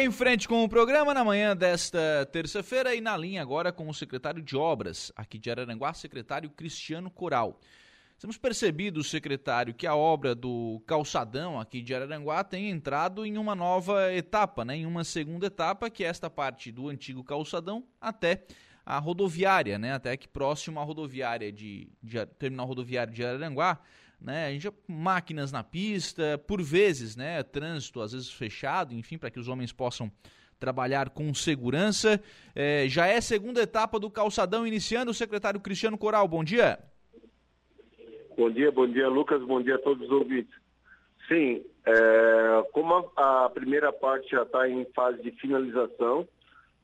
Em frente com o programa, na manhã desta terça-feira, e na linha agora com o secretário de Obras, aqui de Araranguá, secretário Cristiano Coral. Temos percebido, secretário, que a obra do calçadão aqui de Araranguá tem entrado em uma nova etapa, né? em uma segunda etapa, que é esta parte do antigo calçadão até a rodoviária, né? até que próximo à rodoviária de, de terminal rodoviário de Araranguá, né? A gente máquinas na pista, por vezes, né? Trânsito às vezes fechado, enfim, para que os homens possam trabalhar com segurança. É, já é segunda etapa do calçadão iniciando. O secretário Cristiano Coral, bom dia. Bom dia, bom dia, Lucas, bom dia a todos os ouvintes. Sim, é, como a, a, primeira parte já está em fase de finalização,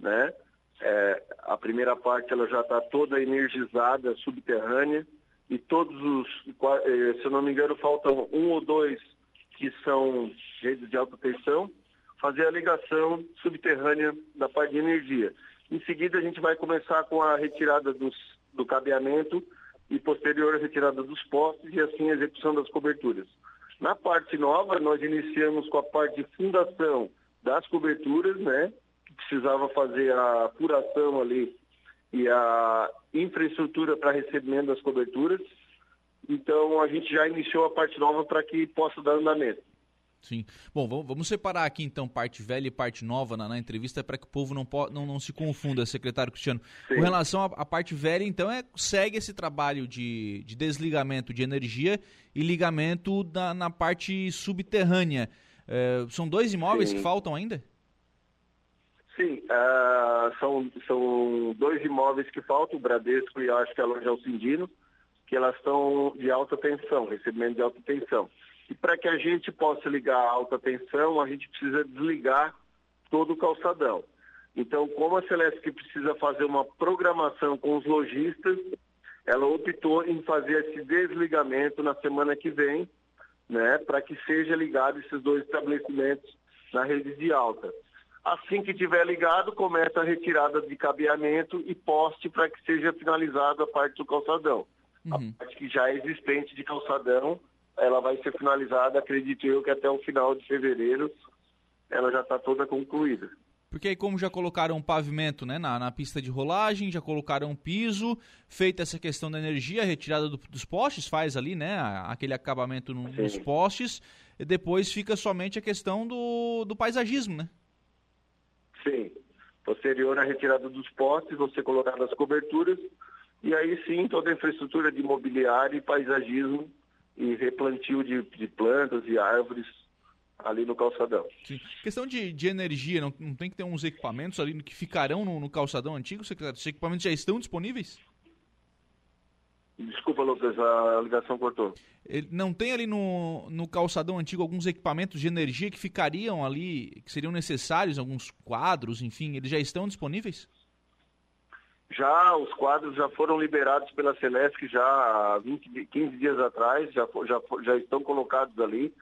né? É, a primeira parte ela já está toda energizada, subterrânea, e todos os, eh, se eu não me engano, faltam um ou dois que são redes de alta tensão, fazer a ligação subterrânea da parte de energia. Em seguida, a gente vai começar com a retirada dos, do cabeamento e posterior a retirada dos postes e assim a execução das coberturas. Na parte nova, nós iniciamos com a parte de fundação das coberturas, né? Que precisava fazer a furação ali e a infraestrutura para recebimento das coberturas. Então a gente já iniciou a parte nova para que possa dar andamento. Sim. Bom, vamos separar aqui então parte velha e parte nova na, na entrevista para que o povo não, não, não se confunda, secretário Cristiano. Sim. Com relação à, parte velha, então, é segue esse trabalho de, de desligamento de energia e ligamento da, na parte subterrânea. É, são dois imóveis Sim. que faltam ainda? Sim, uh, são, são dois imóveis que faltam, o Bradesco e acho que a Loja Alcindino, que elas estão de alta tensão, recebimento de alta tensão. E para que a gente possa ligar a alta tensão, a gente precisa desligar todo o calçadão. Então, como a Celeste precisa fazer uma programação com os lojistas, ela optou em fazer esse desligamento na semana que vem, né, para que seja ligado esses dois estabelecimentos na rede de alta. Assim que tiver ligado, começa a retirada de cabeamento e poste para que seja finalizada a parte do calçadão. Uhum. A parte que já é existente de calçadão, ela vai ser finalizada, acredito eu, que até o final de fevereiro ela já está toda concluída. Porque aí como já colocaram pavimento né, na, na pista de rolagem, já colocaram piso, feita essa questão da energia, retirada do, dos postes, faz ali né, aquele acabamento no, nos postes, e depois fica somente a questão do, do paisagismo, né? Sim. Posterior à retirada dos postes, você colocar as coberturas e aí sim toda a infraestrutura de mobiliário e paisagismo e replantio de, de plantas e árvores ali no calçadão. Sim. Questão de, de energia, não, não tem que ter uns equipamentos ali que ficarão no, no calçadão antigo, secretário? Os equipamentos já estão disponíveis? Desculpa, Lucas, a ligação cortou. Ele não tem ali no, no calçadão antigo alguns equipamentos de energia que ficariam ali, que seriam necessários, alguns quadros, enfim, eles já estão disponíveis? Já, os quadros já foram liberados pela Celesc já há 20, 15 dias atrás, já, já, já estão colocados ali.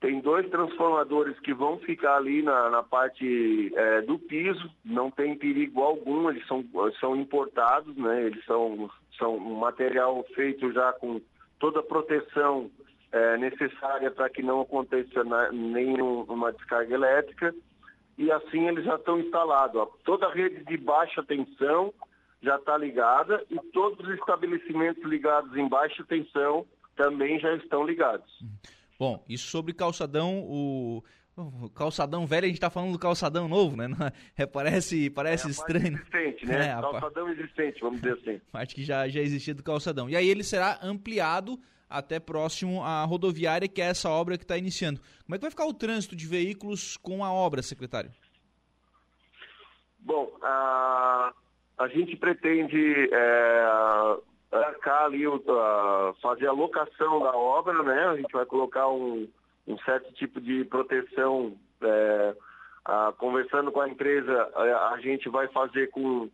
Tem dois transformadores que vão ficar ali na, na parte é, do piso, não tem perigo algum, eles são, são importados, né? Eles são, são um material feito já com toda a proteção é, necessária para que não aconteça nenhuma descarga elétrica. E assim eles já estão instalados. Toda a rede de baixa tensão já está ligada e todos os estabelecimentos ligados em baixa tensão também já estão ligados. Bom, isso sobre calçadão, o, o calçadão velho, a gente está falando do calçadão novo, né? É, parece parece é estranho. existente, né? É, calçadão existente, vamos dizer assim. Parte que já, já existia do calçadão. E aí ele será ampliado até próximo à rodoviária, que é essa obra que está iniciando. Como é que vai ficar o trânsito de veículos com a obra, secretário? Bom, a, a gente pretende é, arcar ali, uh, fazer a locação da obra, né? A gente vai colocar um, um certo tipo de proteção. É, uh, conversando com a empresa, a, a gente vai fazer com,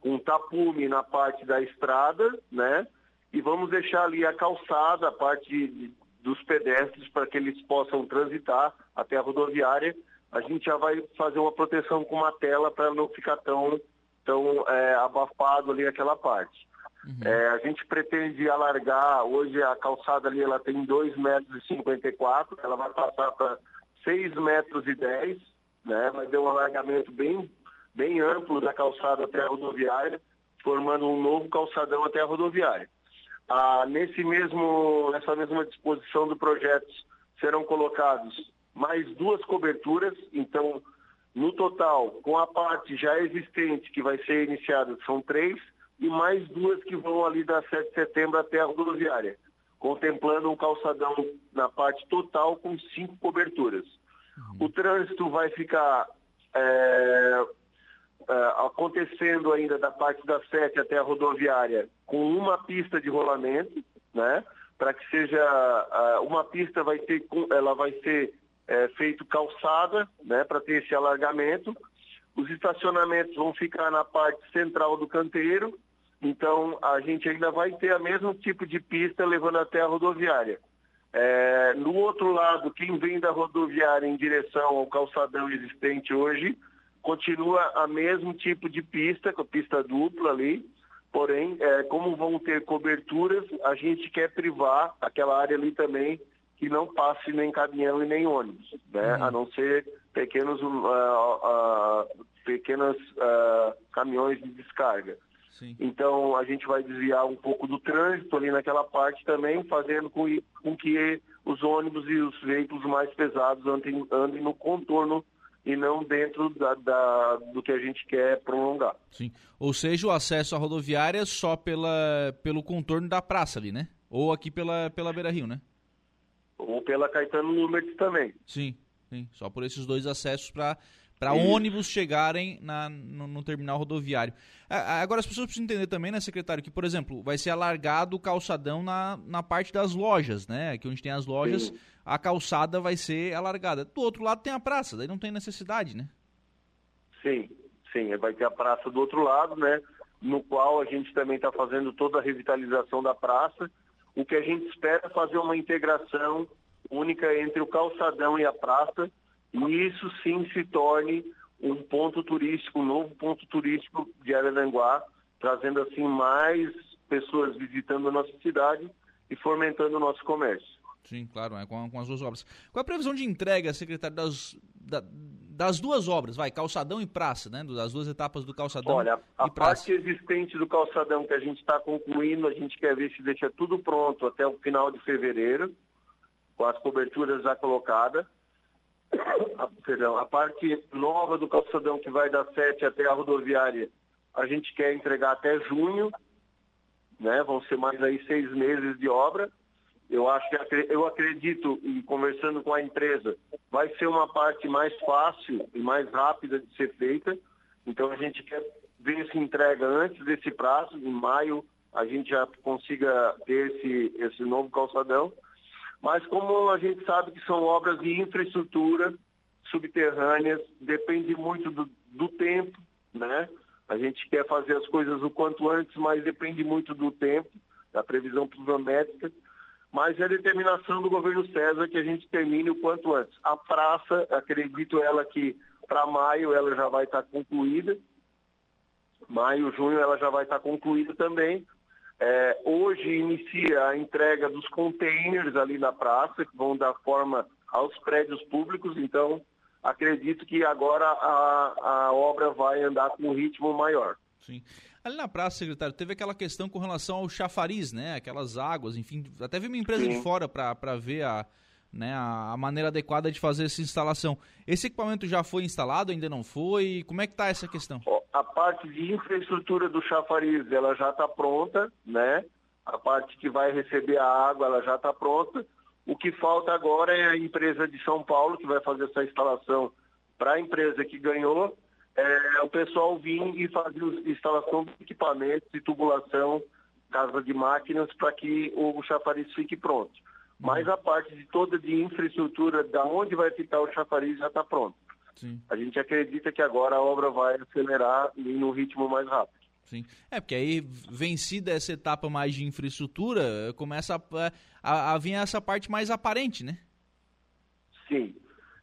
com tapume na parte da estrada, né? E vamos deixar ali a calçada, a parte de, dos pedestres, para que eles possam transitar até a rodoviária. A gente já vai fazer uma proteção com uma tela para não ficar tão, tão é, abafado ali aquela parte. Uhum. É, a gente pretende alargar, hoje a calçada ali ela tem 2,54 metros, ela vai passar para 6,10 metros, e né? Vai ter um alargamento bem, bem amplo da calçada até a rodoviária, formando um novo calçadão até a rodoviária. Ah, nesse mesmo, nessa mesma disposição do projeto serão colocados mais duas coberturas, então no total, com a parte já existente que vai ser iniciada, são três, e mais duas que vão ali da 7 de setembro até a rodoviária, contemplando um calçadão na parte total com cinco coberturas. Uhum. O trânsito vai ficar é, é, acontecendo ainda da parte da 7 até a rodoviária com uma pista de rolamento, né? Para que seja uma pista vai ter, ela vai ser é, feito calçada, né? Para ter esse alargamento. Os estacionamentos vão ficar na parte central do canteiro então, a gente ainda vai ter o mesmo tipo de pista levando até a rodoviária. É, no outro lado, quem vem da rodoviária em direção ao calçadão existente hoje, continua a mesmo tipo de pista, com a pista dupla ali, porém, é, como vão ter coberturas, a gente quer privar aquela área ali também que não passe nem caminhão e nem ônibus, né? Uhum. a não ser pequenos, uh, uh, pequenos uh, caminhões de descarga. Sim. Então a gente vai desviar um pouco do trânsito ali naquela parte também, fazendo com, com que os ônibus e os veículos mais pesados andem, andem no contorno e não dentro da, da, do que a gente quer prolongar. Sim. Ou seja, o acesso à rodoviária só pela, pelo contorno da praça ali, né? Ou aqui pela, pela Beira Rio, né? Ou pela Caetano Numertz também. Sim, sim. Só por esses dois acessos para para ônibus chegarem na, no, no, terminal rodoviário. Agora, as pessoas precisam entender também, né, secretário, que, por exemplo, vai ser alargado o calçadão na, na parte das lojas, né? Aqui onde tem as lojas, Sim. a calçada vai ser alargada. Do outro lado tem a praça, daí não tem necessidade, né? Sim, sim, vai ter a praça do outro lado, né? No qual a gente também está fazendo toda a revitalização da praça. O que a gente espera é fazer uma integração única entre o calçadão e a praça, e isso sim se torne um ponto turístico, um novo ponto turístico de Araranguá, trazendo assim mais pessoas visitando a nossa cidade e fomentando o nosso comércio. Sim, claro, é, com, com, as duas obras. Qual a previsão de entrega, secretário, das, da, das duas obras, vai, calçadão e praça, né? Das duas etapas do calçadão Olha, a parte existente do calçadão que a gente está concluindo, a gente quer ver se deixa tudo pronto até o final de fevereiro, com as coberturas já colocadas a, perdão, a parte nova do calçadão que vai da 7 até a rodoviária, a gente quer entregar até junho, né? Vão ser mais aí seis meses de obra. Eu acho que eu acredito, e conversando com a empresa, vai ser uma parte mais fácil e mais rápida de ser feita. Então a gente quer ver se entrega antes desse prazo, em maio a gente já consiga ter esse, esse novo calçadão mas como a gente sabe que são obras de infraestrutura subterrâneas, depende muito do, do tempo, né? A gente quer fazer as coisas o quanto antes, mas depende muito do tempo, da previsão pluviométrica. Mas é determinação do governo César que a gente termine o quanto antes. A praça, acredito ela que para maio ela já vai estar concluída. Maio, junho ela já vai estar concluída também. É, hoje inicia a entrega dos containers ali na praça, que vão dar forma aos prédios públicos, então acredito que agora a, a obra vai andar com um ritmo maior. Sim. Ali na praça, secretário, teve aquela questão com relação ao chafariz, né? Aquelas águas, enfim, até vi uma empresa Sim. de fora para ver a, né, a, a, maneira adequada de fazer essa instalação. Esse equipamento já foi instalado, ainda não foi? Como é que está essa questão? A parte de infraestrutura do chafariz, ela já está pronta, né? A parte que vai receber a água, ela já está pronta. O que falta agora é a empresa de São Paulo, que vai fazer essa instalação para a empresa que ganhou, é, o pessoal vir e fazer a instalação de equipamentos de tubulação, casa de máquinas, para que o chafariz fique pronto. Mas a parte de toda de infraestrutura, da onde vai ficar o chafariz, já está pronto. Sim. A gente acredita que agora a obra vai acelerar e no ritmo mais rápido. Sim. É, porque aí, vencida essa etapa mais de infraestrutura, começa a, a, a vir essa parte mais aparente, né? Sim.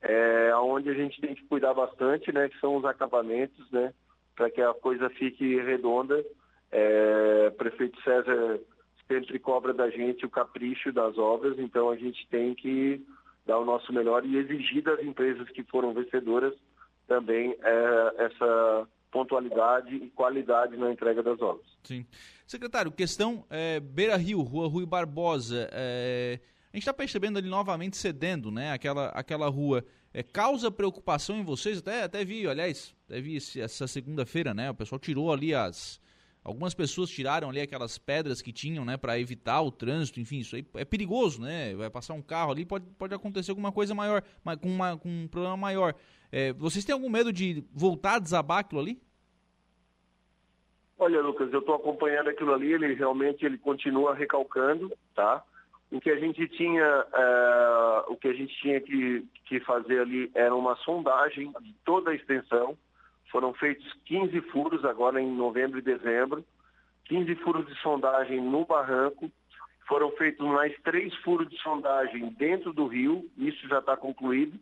É onde a gente tem que cuidar bastante, né? Que são os acabamentos, né? Para que a coisa fique redonda. É, prefeito César sempre cobra da gente o capricho das obras, então a gente tem que dar o nosso melhor e exigir das empresas que foram vencedoras também é, essa pontualidade e qualidade na entrega das obras. Sim. Secretário, questão é, Beira Rio, Rua Rui Barbosa. É, a gente está percebendo ali novamente cedendo, né? Aquela, aquela rua. É, causa preocupação em vocês? Até, até vi, aliás, até vi essa segunda-feira, né? O pessoal tirou ali as. Algumas pessoas tiraram ali aquelas pedras que tinham, né, para evitar o trânsito, enfim, isso aí é perigoso, né? Vai passar um carro ali, pode, pode acontecer alguma coisa maior, com, uma, com um problema maior. É, vocês têm algum medo de voltar a desabar aquilo ali? Olha, Lucas, eu estou acompanhando aquilo ali, ele realmente ele continua recalcando, tá? O que a gente tinha, é, o que a gente tinha que, que fazer ali era uma sondagem de toda a extensão. Foram feitos 15 furos agora em novembro e dezembro, 15 furos de sondagem no barranco. Foram feitos mais três furos de sondagem dentro do rio, isso já está concluído.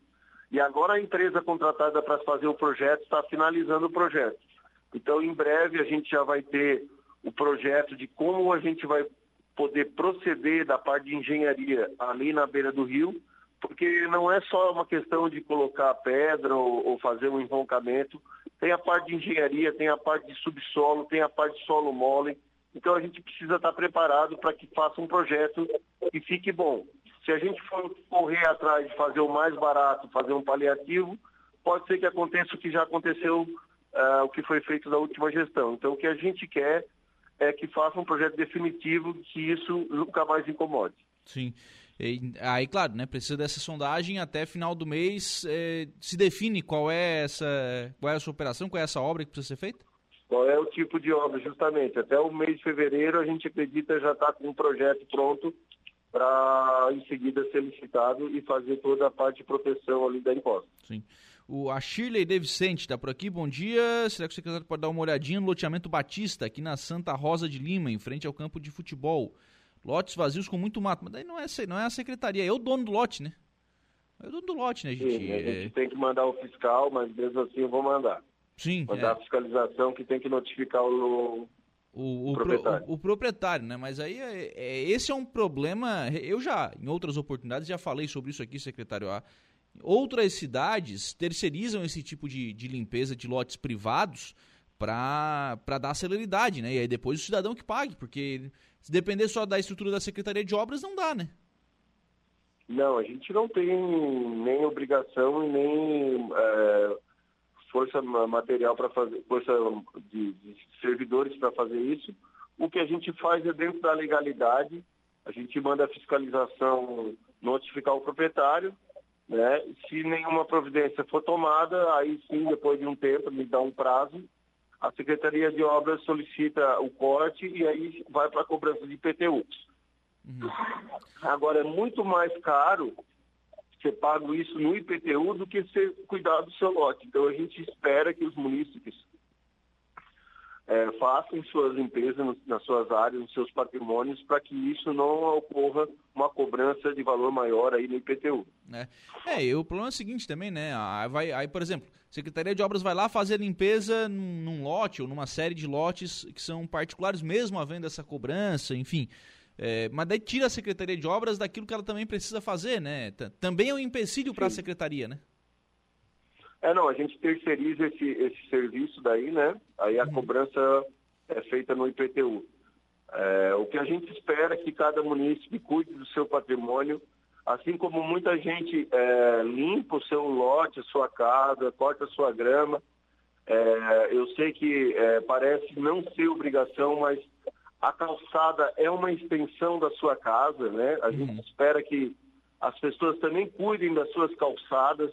E agora a empresa contratada para fazer o projeto está finalizando o projeto. Então, em breve, a gente já vai ter o projeto de como a gente vai poder proceder da parte de engenharia ali na beira do rio, porque não é só uma questão de colocar pedra ou, ou fazer um enroncamento, tem a parte de engenharia, tem a parte de subsolo, tem a parte de solo mole. Então a gente precisa estar preparado para que faça um projeto que fique bom. Se a gente for correr atrás de fazer o mais barato, fazer um paliativo, pode ser que aconteça o que já aconteceu uh, o que foi feito na última gestão. Então, o que a gente quer é que faça um projeto definitivo que isso nunca mais incomode. Sim. E, aí, claro, né, precisa dessa sondagem até final do mês. Eh, se define qual é essa, qual é essa operação, qual é essa obra que precisa ser feita? Qual é o tipo de obra, justamente. Até o mês de fevereiro a gente acredita já está com um projeto pronto para em seguida ser licitado e fazer toda a parte de proteção ali da imposta. Sim. O, a Shirley De Vicente está por aqui, bom dia. Será que o secretário pode dar uma olhadinha no loteamento Batista, aqui na Santa Rosa de Lima, em frente ao campo de futebol? Lotes vazios com muito mato. Mas daí não é, não é a secretaria, é o dono do lote, né? É o dono do lote, né, gente? Sim, a gente é... tem que mandar o fiscal, mas mesmo assim eu vou mandar. Sim. Mandar é. a fiscalização que tem que notificar o, o, o, proprietário. O, o, proprietário, né? Mas aí é, é, esse é um problema. Eu já, em outras oportunidades, já falei sobre isso aqui, secretário. A, Outras cidades terceirizam esse tipo de, de limpeza de lotes privados para dar celeridade, né? E aí depois o cidadão que pague, porque se depender só da estrutura da Secretaria de Obras, não dá, né? Não, a gente não tem nem obrigação e nem é, força material para fazer, força de, de servidores para fazer isso. O que a gente faz é dentro da legalidade, a gente manda a fiscalização notificar o proprietário, né? Se nenhuma providência for tomada, aí sim, depois de um tempo, me dá um prazo, a Secretaria de Obras solicita o corte e aí vai para a cobrança de IPTU. Uhum. Agora, é muito mais caro ser pago isso no IPTU do que ser cuidado do seu lote. Então, a gente espera que os munícipes é, façam suas limpezas nas suas áreas, nos seus patrimônios, para que isso não ocorra uma cobrança de valor maior aí no IPTU. É, é e o problema é o seguinte também, né? Aí, vai, aí, por exemplo, a Secretaria de Obras vai lá fazer a limpeza num, num lote ou numa série de lotes que são particulares, mesmo havendo essa cobrança, enfim. É, mas daí tira a Secretaria de Obras daquilo que ela também precisa fazer, né? Também é um empecilho para a Secretaria, né? É, não, a gente terceiriza esse, esse serviço daí, né? Aí a uhum. cobrança é feita no IPTU. É, o que a gente espera é que cada município cuide do seu patrimônio, assim como muita gente é, limpa o seu lote, a sua casa, corta a sua grama. É, eu sei que é, parece não ser obrigação, mas a calçada é uma extensão da sua casa, né? A gente uhum. espera que as pessoas também cuidem das suas calçadas,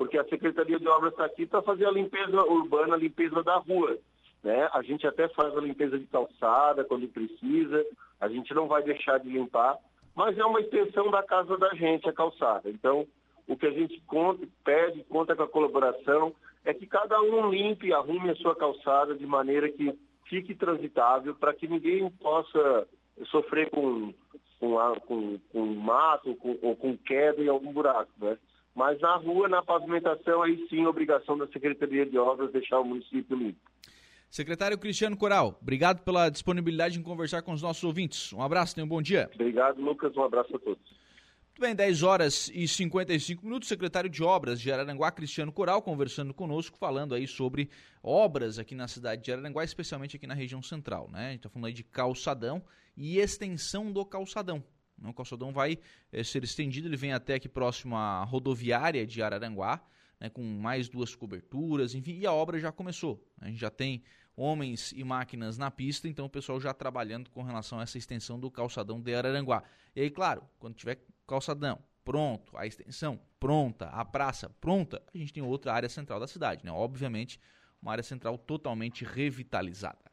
porque a Secretaria de Obras está aqui para fazer a limpeza urbana, a limpeza da rua. Né? A gente até faz a limpeza de calçada quando precisa, a gente não vai deixar de limpar, mas é uma extensão da casa da gente, a calçada. Então, o que a gente conta, pede, conta com a colaboração, é que cada um limpe e arrume a sua calçada de maneira que fique transitável, para que ninguém possa sofrer com, com, com, com mato com, ou com queda em algum buraco. Né? Mas na rua, na pavimentação, aí sim, obrigação da Secretaria de Obras deixar o município limpo. Secretário Cristiano Coral, obrigado pela disponibilidade em conversar com os nossos ouvintes. Um abraço, tenha um bom dia. Obrigado, Lucas. Um abraço a todos. Muito bem, 10 horas e 55 minutos. Secretário de Obras de Araranguá, Cristiano Coral, conversando conosco, falando aí sobre obras aqui na cidade de Araranguá, especialmente aqui na região central. Né? A gente está falando aí de calçadão e extensão do calçadão. O calçadão vai é, ser estendido, ele vem até aqui próximo à rodoviária de Araranguá, né, com mais duas coberturas, enfim, e a obra já começou. A gente já tem homens e máquinas na pista, então o pessoal já trabalhando com relação a essa extensão do calçadão de Araranguá. E aí, claro, quando tiver calçadão pronto, a extensão pronta, a praça pronta, a gente tem outra área central da cidade, né? Obviamente, uma área central totalmente revitalizada.